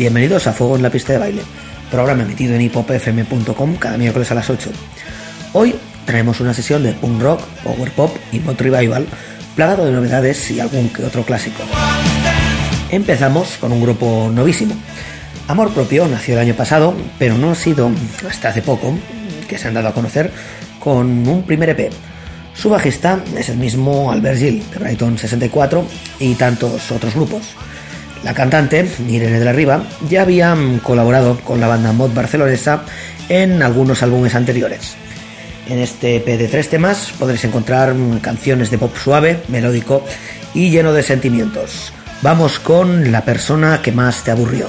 Bienvenidos a Fuego en la pista de baile, programa emitido en hipopfm.com cada miércoles a las 8. Hoy traemos una sesión de punk rock, power pop y mod revival, plagado de novedades y algún que otro clásico. Empezamos con un grupo novísimo. Amor Propio nació el año pasado, pero no ha sido hasta hace poco que se han dado a conocer con un primer EP. Su bajista es el mismo Albert Gil, de Brighton 64, y tantos otros grupos. La cantante, Irene de la Riva, ya había colaborado con la banda Mod barcelonesa en algunos álbumes anteriores. En este EP de tres temas podréis encontrar canciones de pop suave, melódico y lleno de sentimientos. Vamos con La persona que más te aburrió.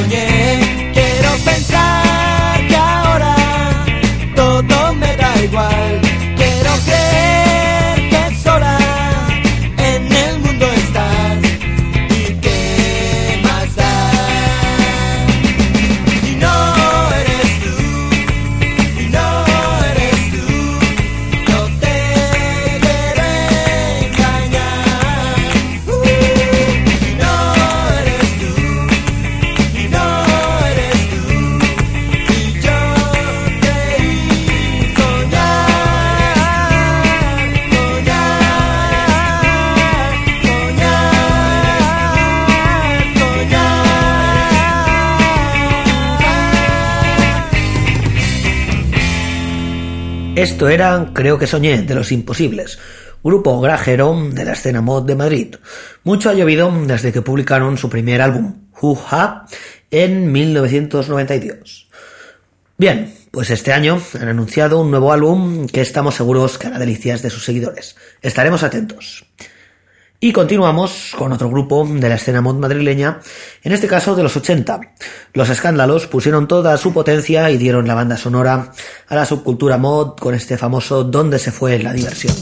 soñé Esto era Creo que soñé de los imposibles, grupo grajero de la escena mod de Madrid. Mucho ha llovido desde que publicaron su primer álbum, Ha, en 1992. Bien, pues este año han anunciado un nuevo álbum que estamos seguros que hará delicias de sus seguidores. Estaremos atentos. Y continuamos con otro grupo de la escena mod madrileña, en este caso de los 80. Los escándalos pusieron toda su potencia y dieron la banda sonora a la subcultura mod con este famoso ¿Dónde se fue la diversión?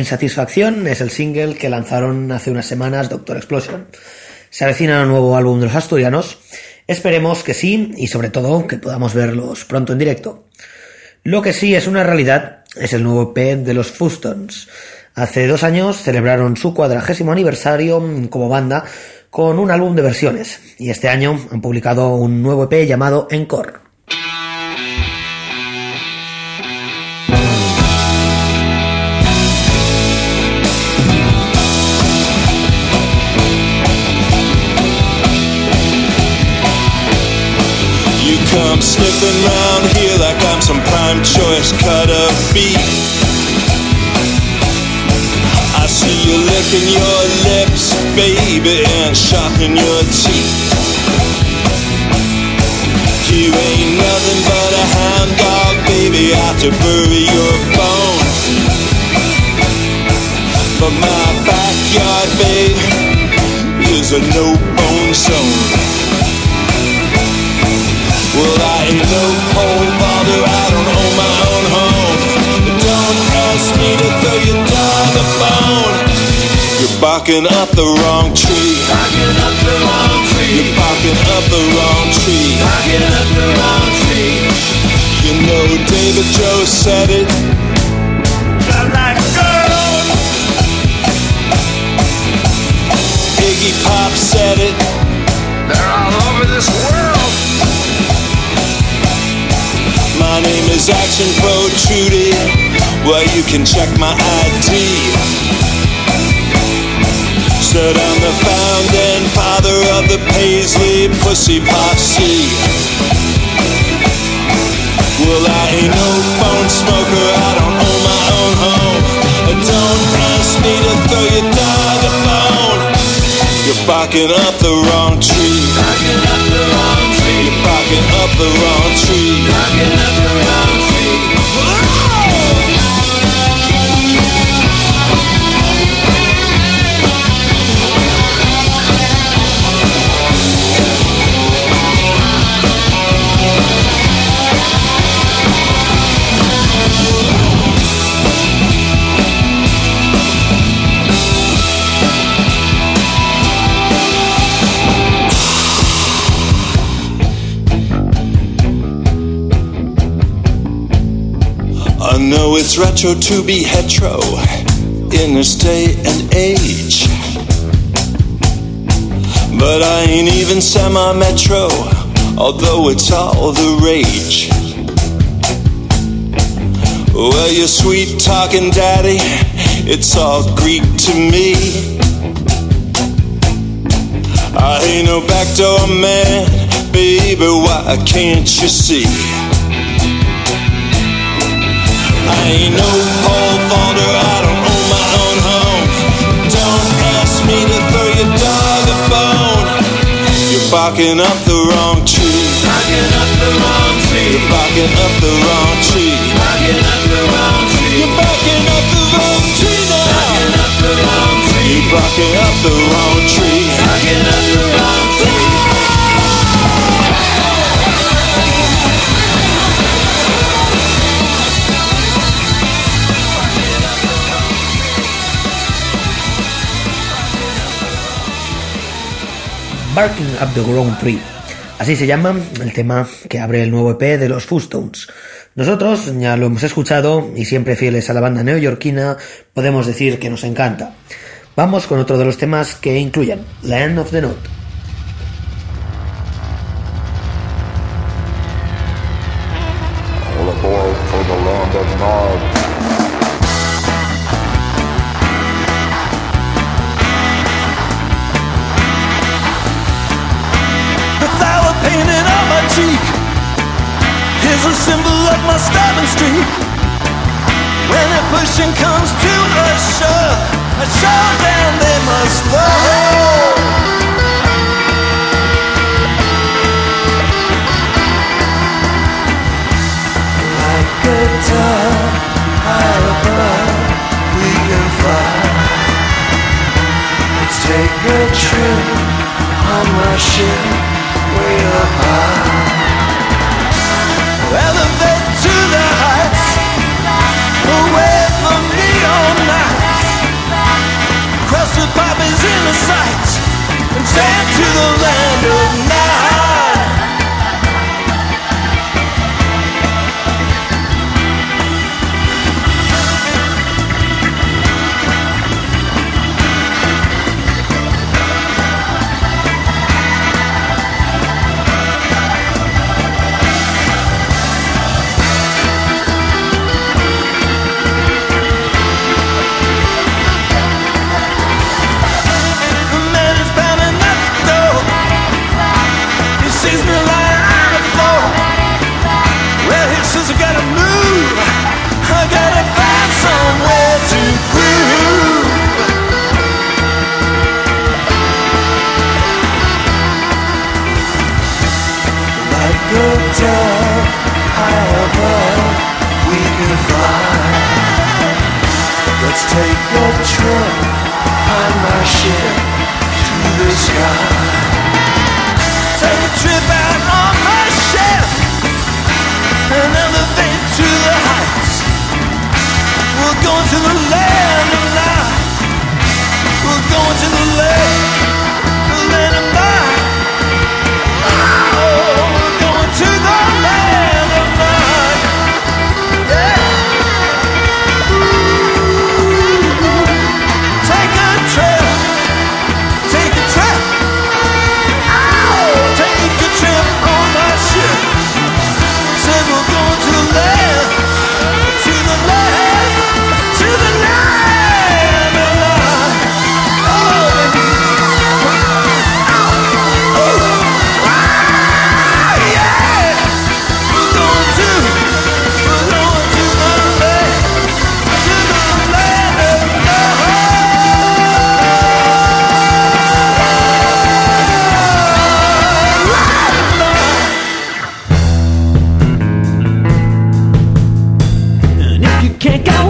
Insatisfacción es el single que lanzaron hace unas semanas Doctor Explosion. Se avecina un nuevo álbum de los asturianos. Esperemos que sí y sobre todo que podamos verlos pronto en directo. Lo que sí es una realidad es el nuevo EP de los Fustons. Hace dos años celebraron su cuadragésimo aniversario como banda con un álbum de versiones y este año han publicado un nuevo EP llamado Encore. Come sniffing round here like I'm some prime choice cut of beef. I see you licking your lips, baby, and sharpening your teeth. You ain't nothing but a hound dog, baby, out to bury your bones. But my backyard, babe, is a no-bone zone. Well, I ain't no pole vaulter, I don't own my own home. But don't ask me to throw your dog a bone. You're barking up the wrong tree. Barking up the wrong tree. You're barking up the wrong tree. Barking up the wrong tree. You know David Joe said it. Like girls. Iggy Pop said it. They're all over this world. My name Action Pro Trudy. Well, you can check my ID. Said I'm the founding father of the Paisley Pussy Posse. Well, I ain't no phone smoker, I don't own my own home. Don't ask me to throw your dog a bone. You're barking up the wrong tree. Barking up the wrong tree. You're barking up the wrong tree. Barking up the wrong retro to be hetero in this day and age. But I ain't even semi metro, although it's all the rage. Well, you sweet talking daddy, it's all Greek to me. I ain't no backdoor man, baby, why can't you see? Barking up the wrong tree. Barking up the wrong tree. You're barking up the wrong tree. Barking up the wrong tree. You're barking up the wrong tree now. You're barking up the wrong tree. You're barking up the wrong tree. You're barking up the wrong tree. Barking Up the Wrong Tree. Así se llama el tema que abre el nuevo EP de los Fustones. Nosotros ya lo hemos escuchado y siempre fieles a la banda neoyorquina podemos decir que nos encanta. Vamos con otro de los temas que incluyen Land of the Note. sight and fed to the land of And if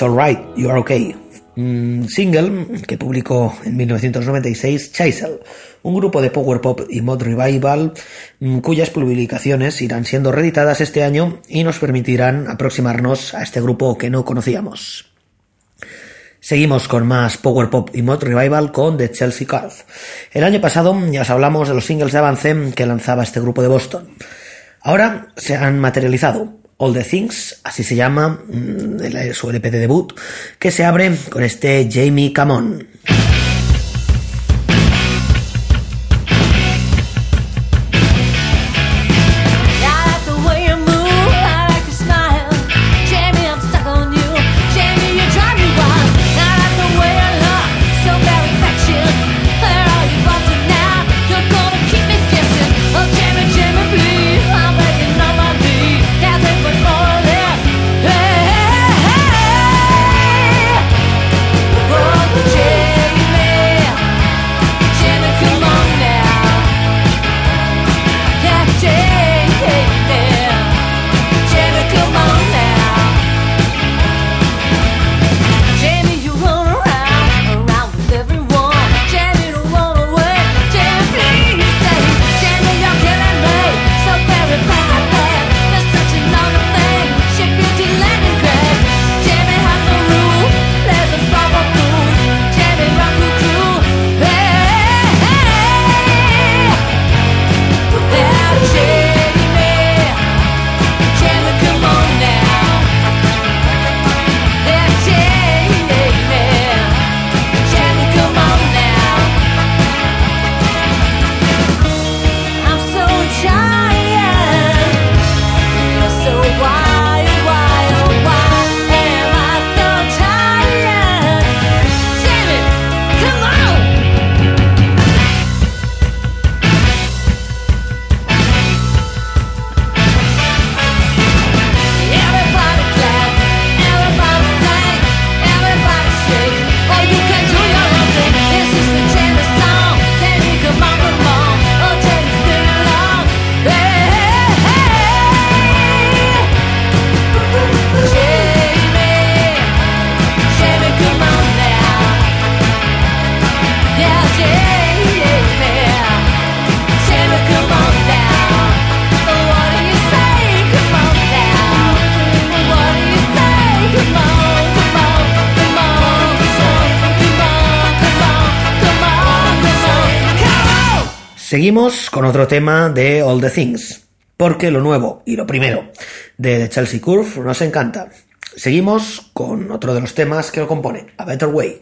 It's Alright, You're Okay, single que publicó en 1996 Chisel, un grupo de power pop y mod revival mm, cuyas publicaciones irán siendo reeditadas este año y nos permitirán aproximarnos a este grupo que no conocíamos. Seguimos con más Power Pop y Mod Revival con The Chelsea Card. El año pasado ya os hablamos de los singles de avance que lanzaba este grupo de Boston. Ahora se han materializado All the Things, así se llama mm, su LP de debut, que se abre con este Jamie Camon. Seguimos con otro tema de All the Things, porque lo nuevo y lo primero de The Chelsea Curve nos encanta. Seguimos con otro de los temas que lo compone, A Better Way.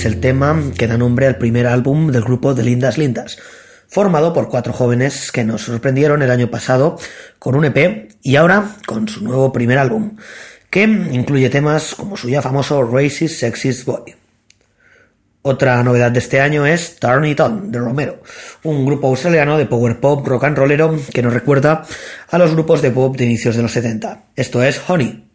Es el tema que da nombre al primer álbum del grupo de Lindas Lindas, formado por cuatro jóvenes que nos sorprendieron el año pasado con un EP y ahora con su nuevo primer álbum, que incluye temas como su ya famoso Racist Sexist Boy. Otra novedad de este año es Turn It On de Romero, un grupo australiano de power pop rock and rollero que nos recuerda a los grupos de pop de inicios de los 70. Esto es Honey.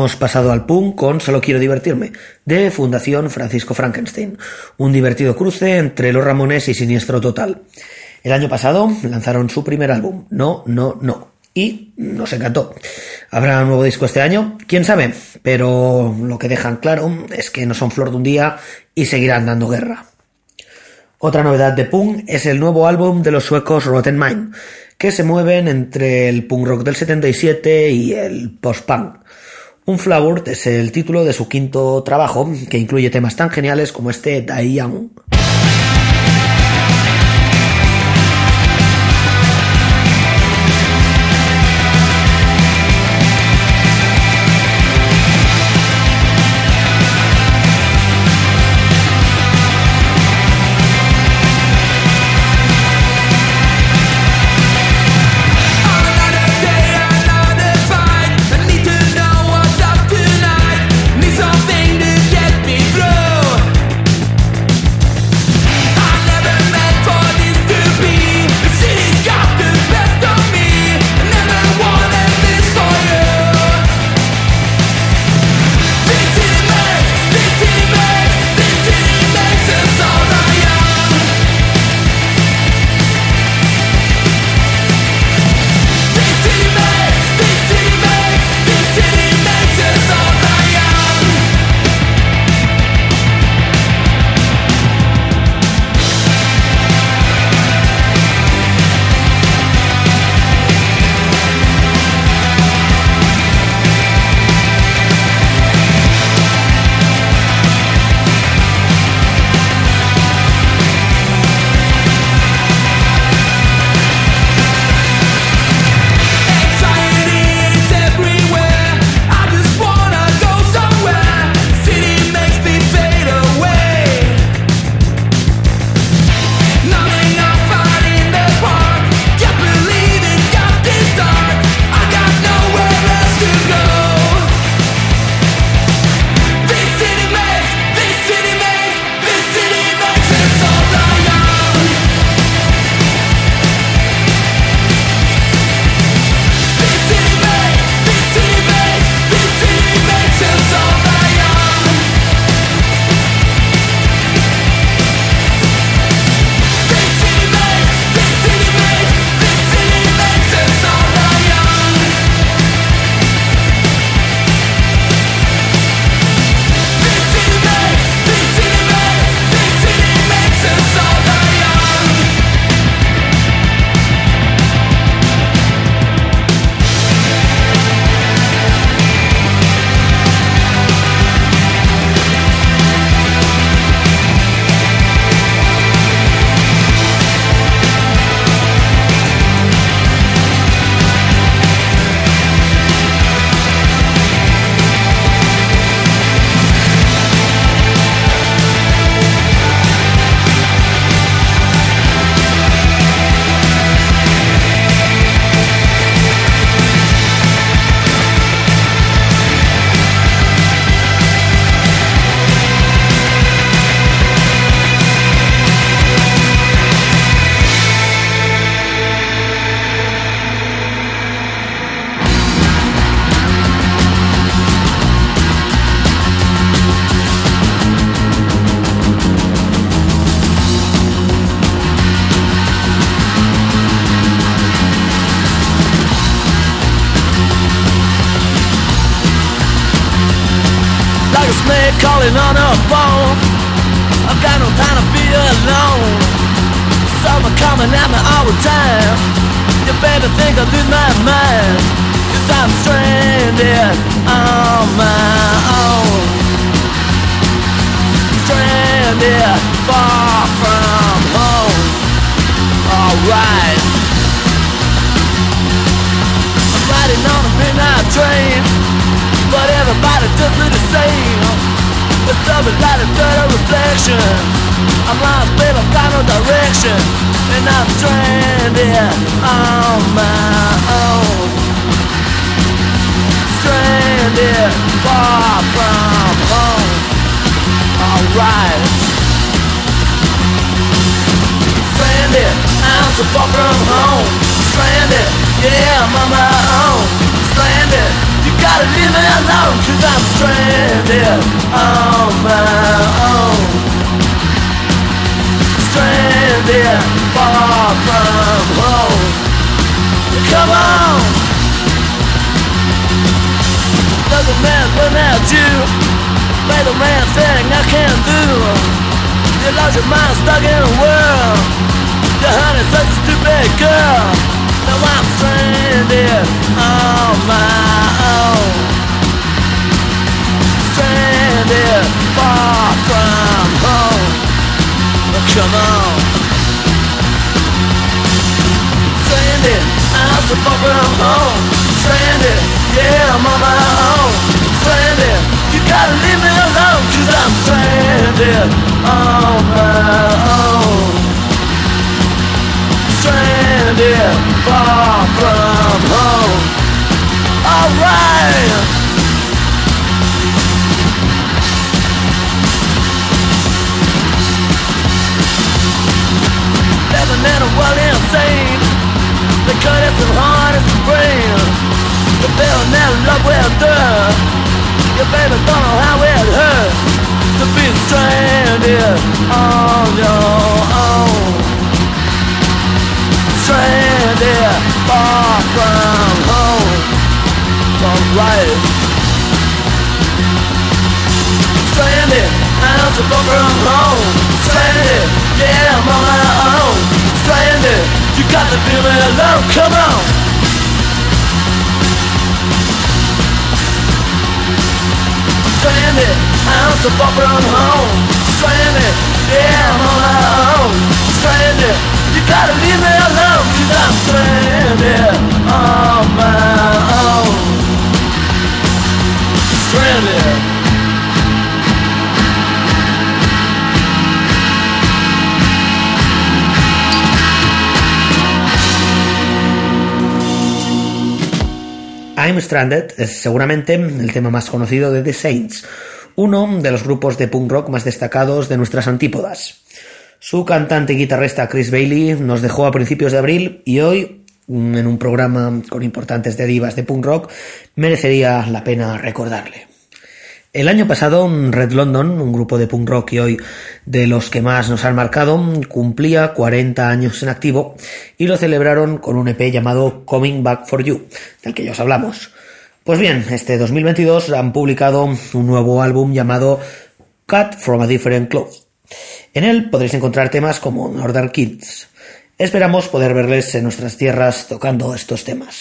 hemos pasado al punk con Solo quiero divertirme, de Fundación Francisco Frankenstein, un divertido cruce entre Los Ramones y Siniestro Total. El año pasado lanzaron su primer álbum, No, No, No, y nos encantó. ¿Habrá un nuevo disco este año? ¿Quién sabe? Pero lo que dejan claro es que no son flor de un día y seguirán dando guerra. Otra novedad de punk es el nuevo álbum de los suecos Rotten Mind, que se mueven entre el punk rock del 77 y el post-punk. Unflavored es el título de su quinto trabajo, que incluye temas tan geniales como este Die Young. The man thing I can do. You lost your mind stuck in a world Your honey's such a stupid girl. Now I'm stranded on my own. Stranded far from home. Oh, come on. Stranded, I'm so far from home. Stranded, yeah I'm on my own. Stranded, gotta leave me alone Cause I'm stranded on my own. Stranded, far from home. Alright Living in a world insane. The cut is as hard as the brain The bill never love will do Your baby don't know how it hurts To be stranded on your own. Stranded far from home. Alright Stranded, I'm so far from home. Stranded, yeah I'm on my own. Stranded, you got to leave me alone, come on Stranded, I'm so far from home. Stranded, yeah I'm on my own. Stranded, you gotta leave me alone Cause I'm stranded on my own. Stranded I'm Stranded es seguramente el tema más conocido de The Saints, uno de los grupos de punk rock más destacados de nuestras antípodas. Su cantante y guitarrista Chris Bailey nos dejó a principios de abril y hoy, en un programa con importantes derivas de punk rock, merecería la pena recordarle. El año pasado, Red London, un grupo de punk rock y hoy de los que más nos han marcado, cumplía 40 años en activo y lo celebraron con un EP llamado Coming Back for You, del que ya os hablamos. Pues bien, este 2022 han publicado un nuevo álbum llamado Cut from a Different Cloth. En él podréis encontrar temas como Northern Kids. Esperamos poder verles en nuestras tierras tocando estos temas.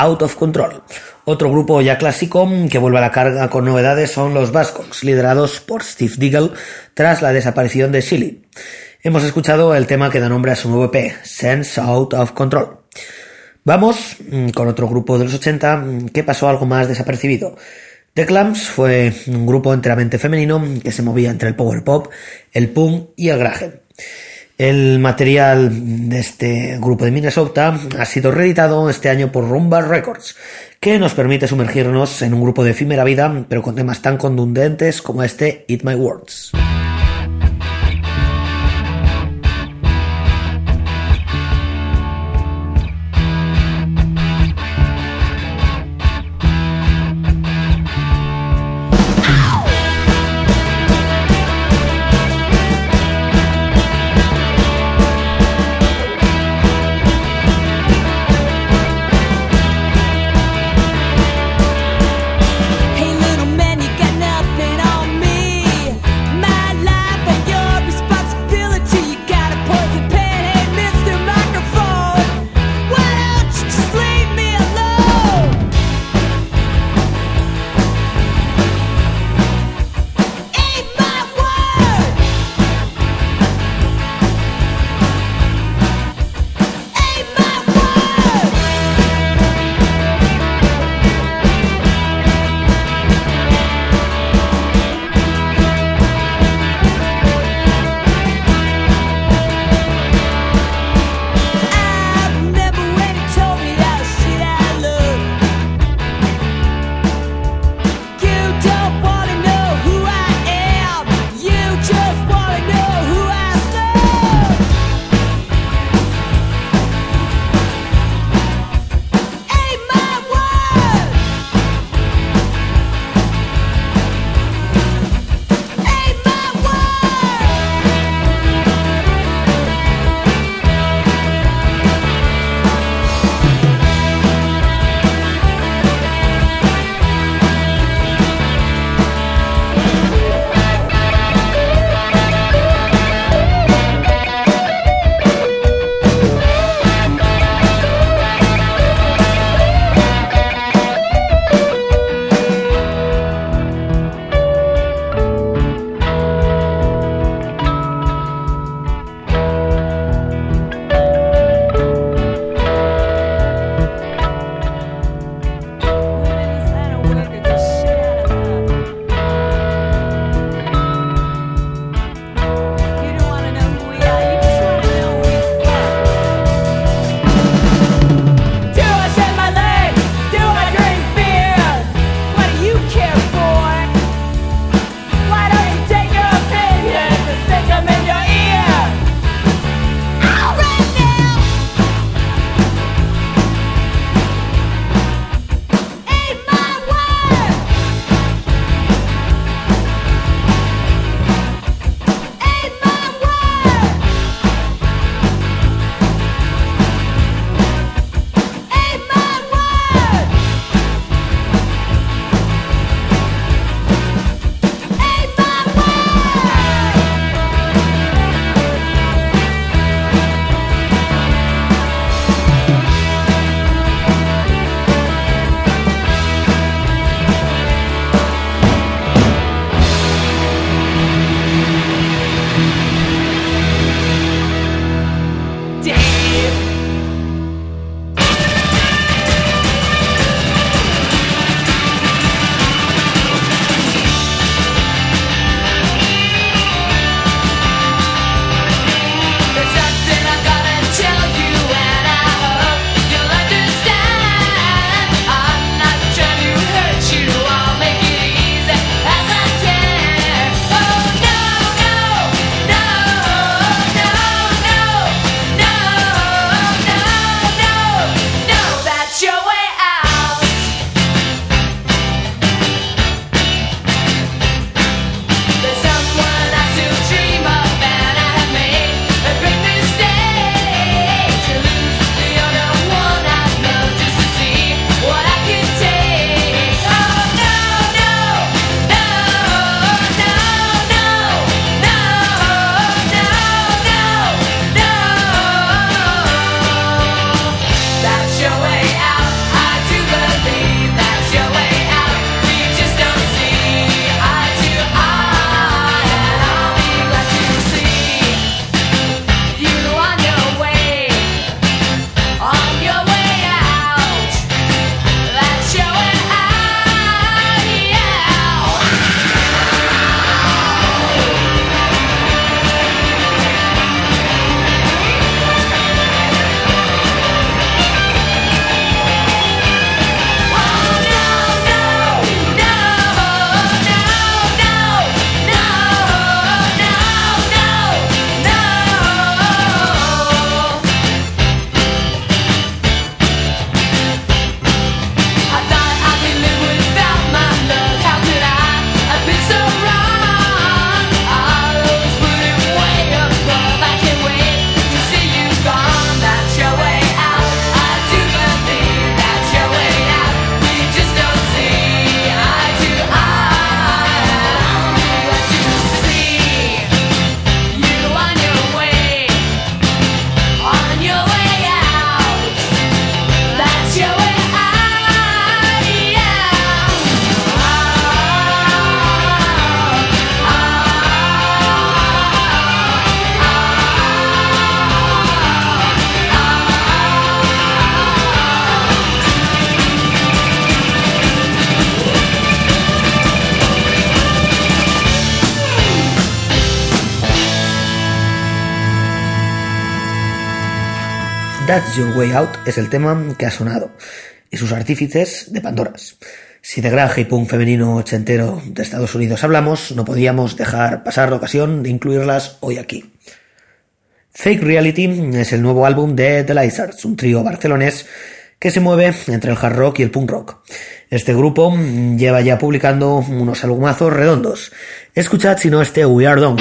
Out of Control. Otro grupo ya clásico que vuelve a la carga con novedades son los Bascons, liderados por Steve Diggle tras la desaparición de Silly. Hemos escuchado el tema que da nombre a su nuevo EP, Sense Out of Control. Vamos mm, con otro grupo de los 80 mm, que pasó algo más desapercibido. The Clams fue un grupo enteramente femenino que se movía entre el power pop, el punk y el garage. El material de este grupo de Minnesota ha sido reeditado este año por Rumba Records, que nos permite sumergirnos en un grupo de efímera vida, pero con temas tan contundentes como este Eat My Words. That's Your Way Out es el tema que ha sonado, y sus artífices de Pandoras. Si de granje y punk femenino ochentero de Estados Unidos hablamos, no podíamos dejar pasar la ocasión de incluirlas hoy aquí. Fake Reality es el nuevo álbum de The Lizards, un trío barcelonés que se mueve entre el hard rock y el punk rock. Este grupo lleva ya publicando unos albumazos redondos. Escuchad si no este We Are Done.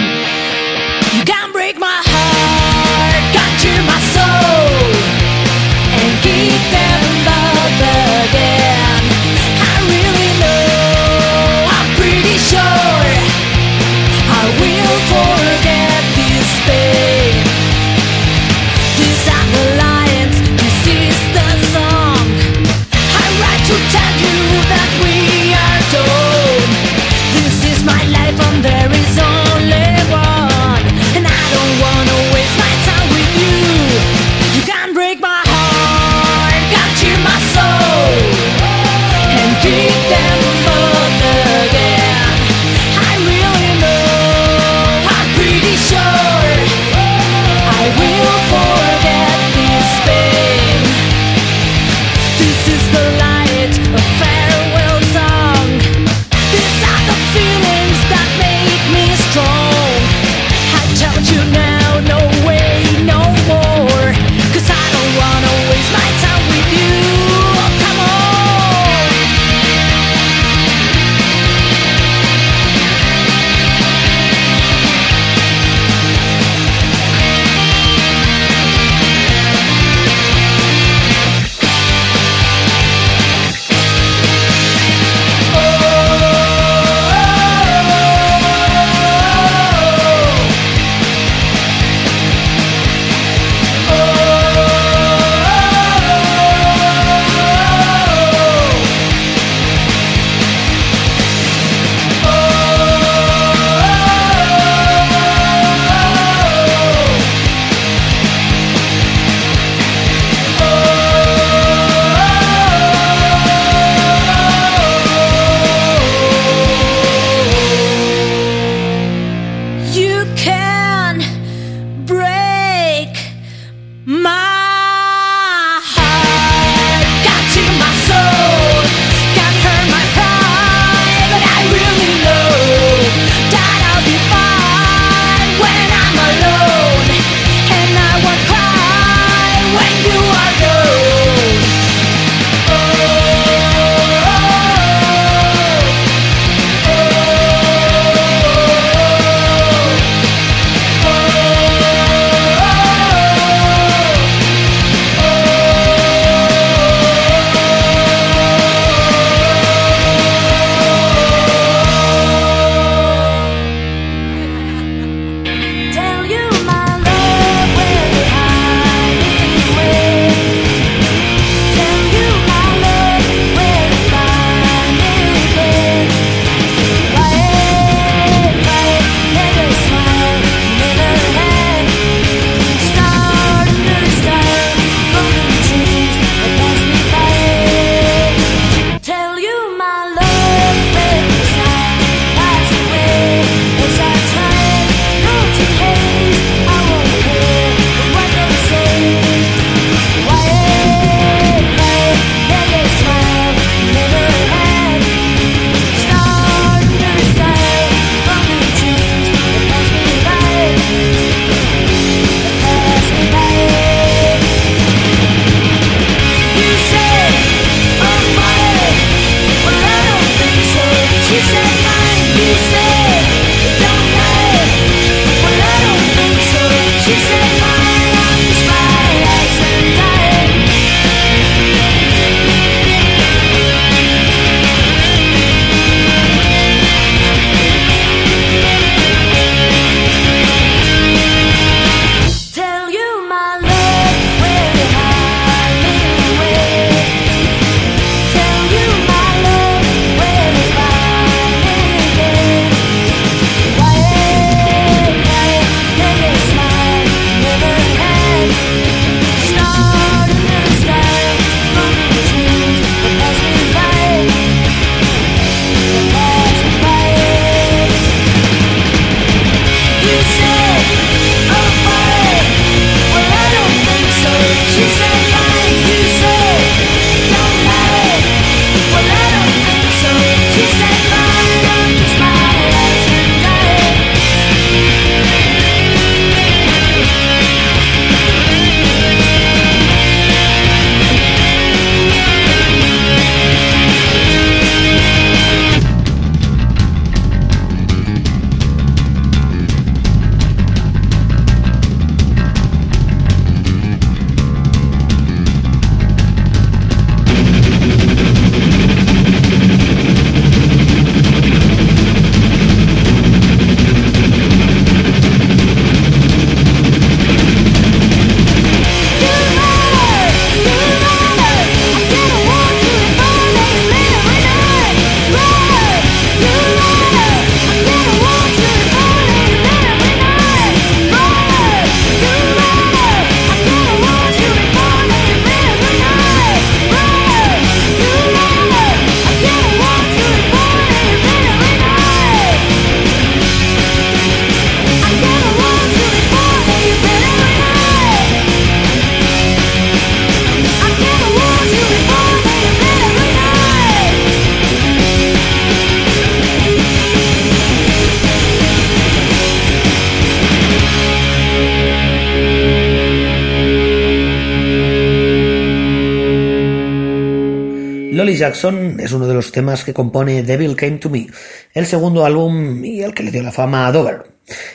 Jackson es uno de los temas que compone Devil Came to Me, el segundo álbum y el que le dio la fama a Dover.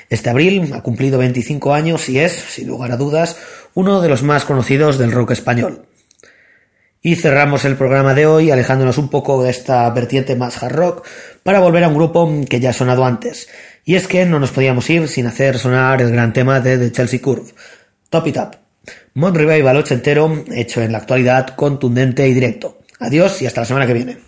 Este abril ha cumplido 25 años y es, sin lugar a dudas, uno de los más conocidos del rock español. Y cerramos el programa de hoy alejándonos un poco de esta vertiente más hard rock para volver a un grupo que ya ha sonado antes. Y es que no nos podíamos ir sin hacer sonar el gran tema de The Chelsea Curve, Top It Up. Mod Revival ochentero, hecho en la actualidad contundente y directo. Adiós y hasta la semana que viene.